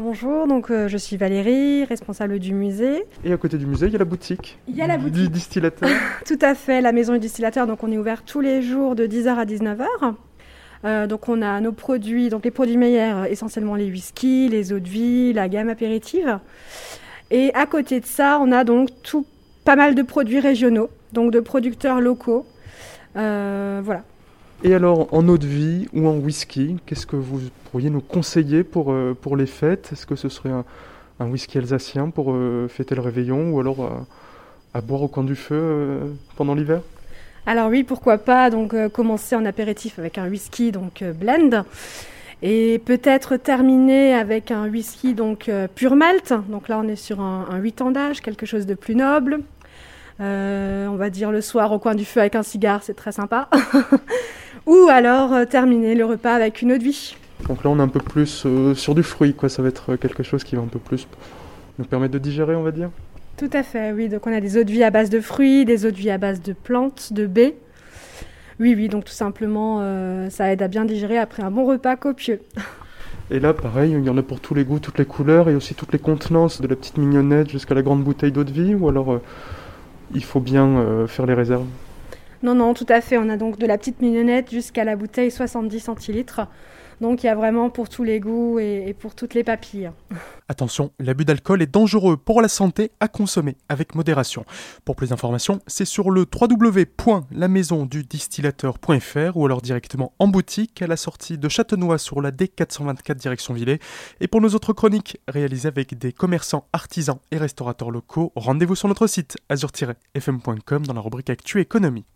bonjour, donc euh, je suis Valérie, responsable du musée. Et à côté du musée, il y a la boutique. Il y a la du boutique. distillateur. Tout à fait, la maison du distillateur, donc on est ouvert tous les jours de 10h à 19h. Euh, donc on a nos produits, donc les produits meilleurs, essentiellement les whiskies, les eaux de vie, la gamme apéritive. Et à côté de ça, on a donc tout, pas mal de produits régionaux, donc de producteurs locaux. Euh, voilà. Et alors, en eau de vie ou en whisky, qu'est-ce que vous pourriez nous conseiller pour, euh, pour les fêtes? Est-ce que ce serait un, whisky alsacien pour euh, fêter le réveillon ou alors euh, à boire au coin du feu pendant l'hiver? Alors oui, pourquoi pas donc commencer en apéritif avec un whisky donc blend et peut-être terminer avec un whisky donc pur malt. Donc là on est sur un, un 8 ans d'âge, quelque chose de plus noble. On va dire le soir au coin du feu avec un cigare, c'est très sympa. Ou alors euh, terminer le repas avec une eau de vie. Donc là, on est un peu plus euh, sur du fruit, quoi. Ça va être euh, quelque chose qui va un peu plus nous permettre de digérer, on va dire. Tout à fait, oui. Donc on a des eaux de vie à base de fruits, des eaux de vie à base de plantes, de baies. Oui, oui, donc tout simplement, euh, ça aide à bien digérer après un bon repas copieux. Et là, pareil, il y en a pour tous les goûts, toutes les couleurs et aussi toutes les contenances, de la petite mignonnette jusqu'à la grande bouteille d'eau de vie, ou alors euh, il faut bien euh, faire les réserves. Non, non, tout à fait. On a donc de la petite mignonnette jusqu'à la bouteille 70 centilitres. Donc il y a vraiment pour tous les goûts et, pour toutes les papilles. Attention, l'abus d'alcool est dangereux pour la santé à consommer avec modération. Pour plus d'informations, c'est sur le www.lamaisondudistillateur.fr ou alors directement en boutique à la sortie de Châtenois sur la D424 direction Villers. Et pour nos autres chroniques réalisées avec des commerçants, artisans et restaurateurs locaux, rendez-vous sur notre site azur-fm.com dans la rubrique Actu Économie.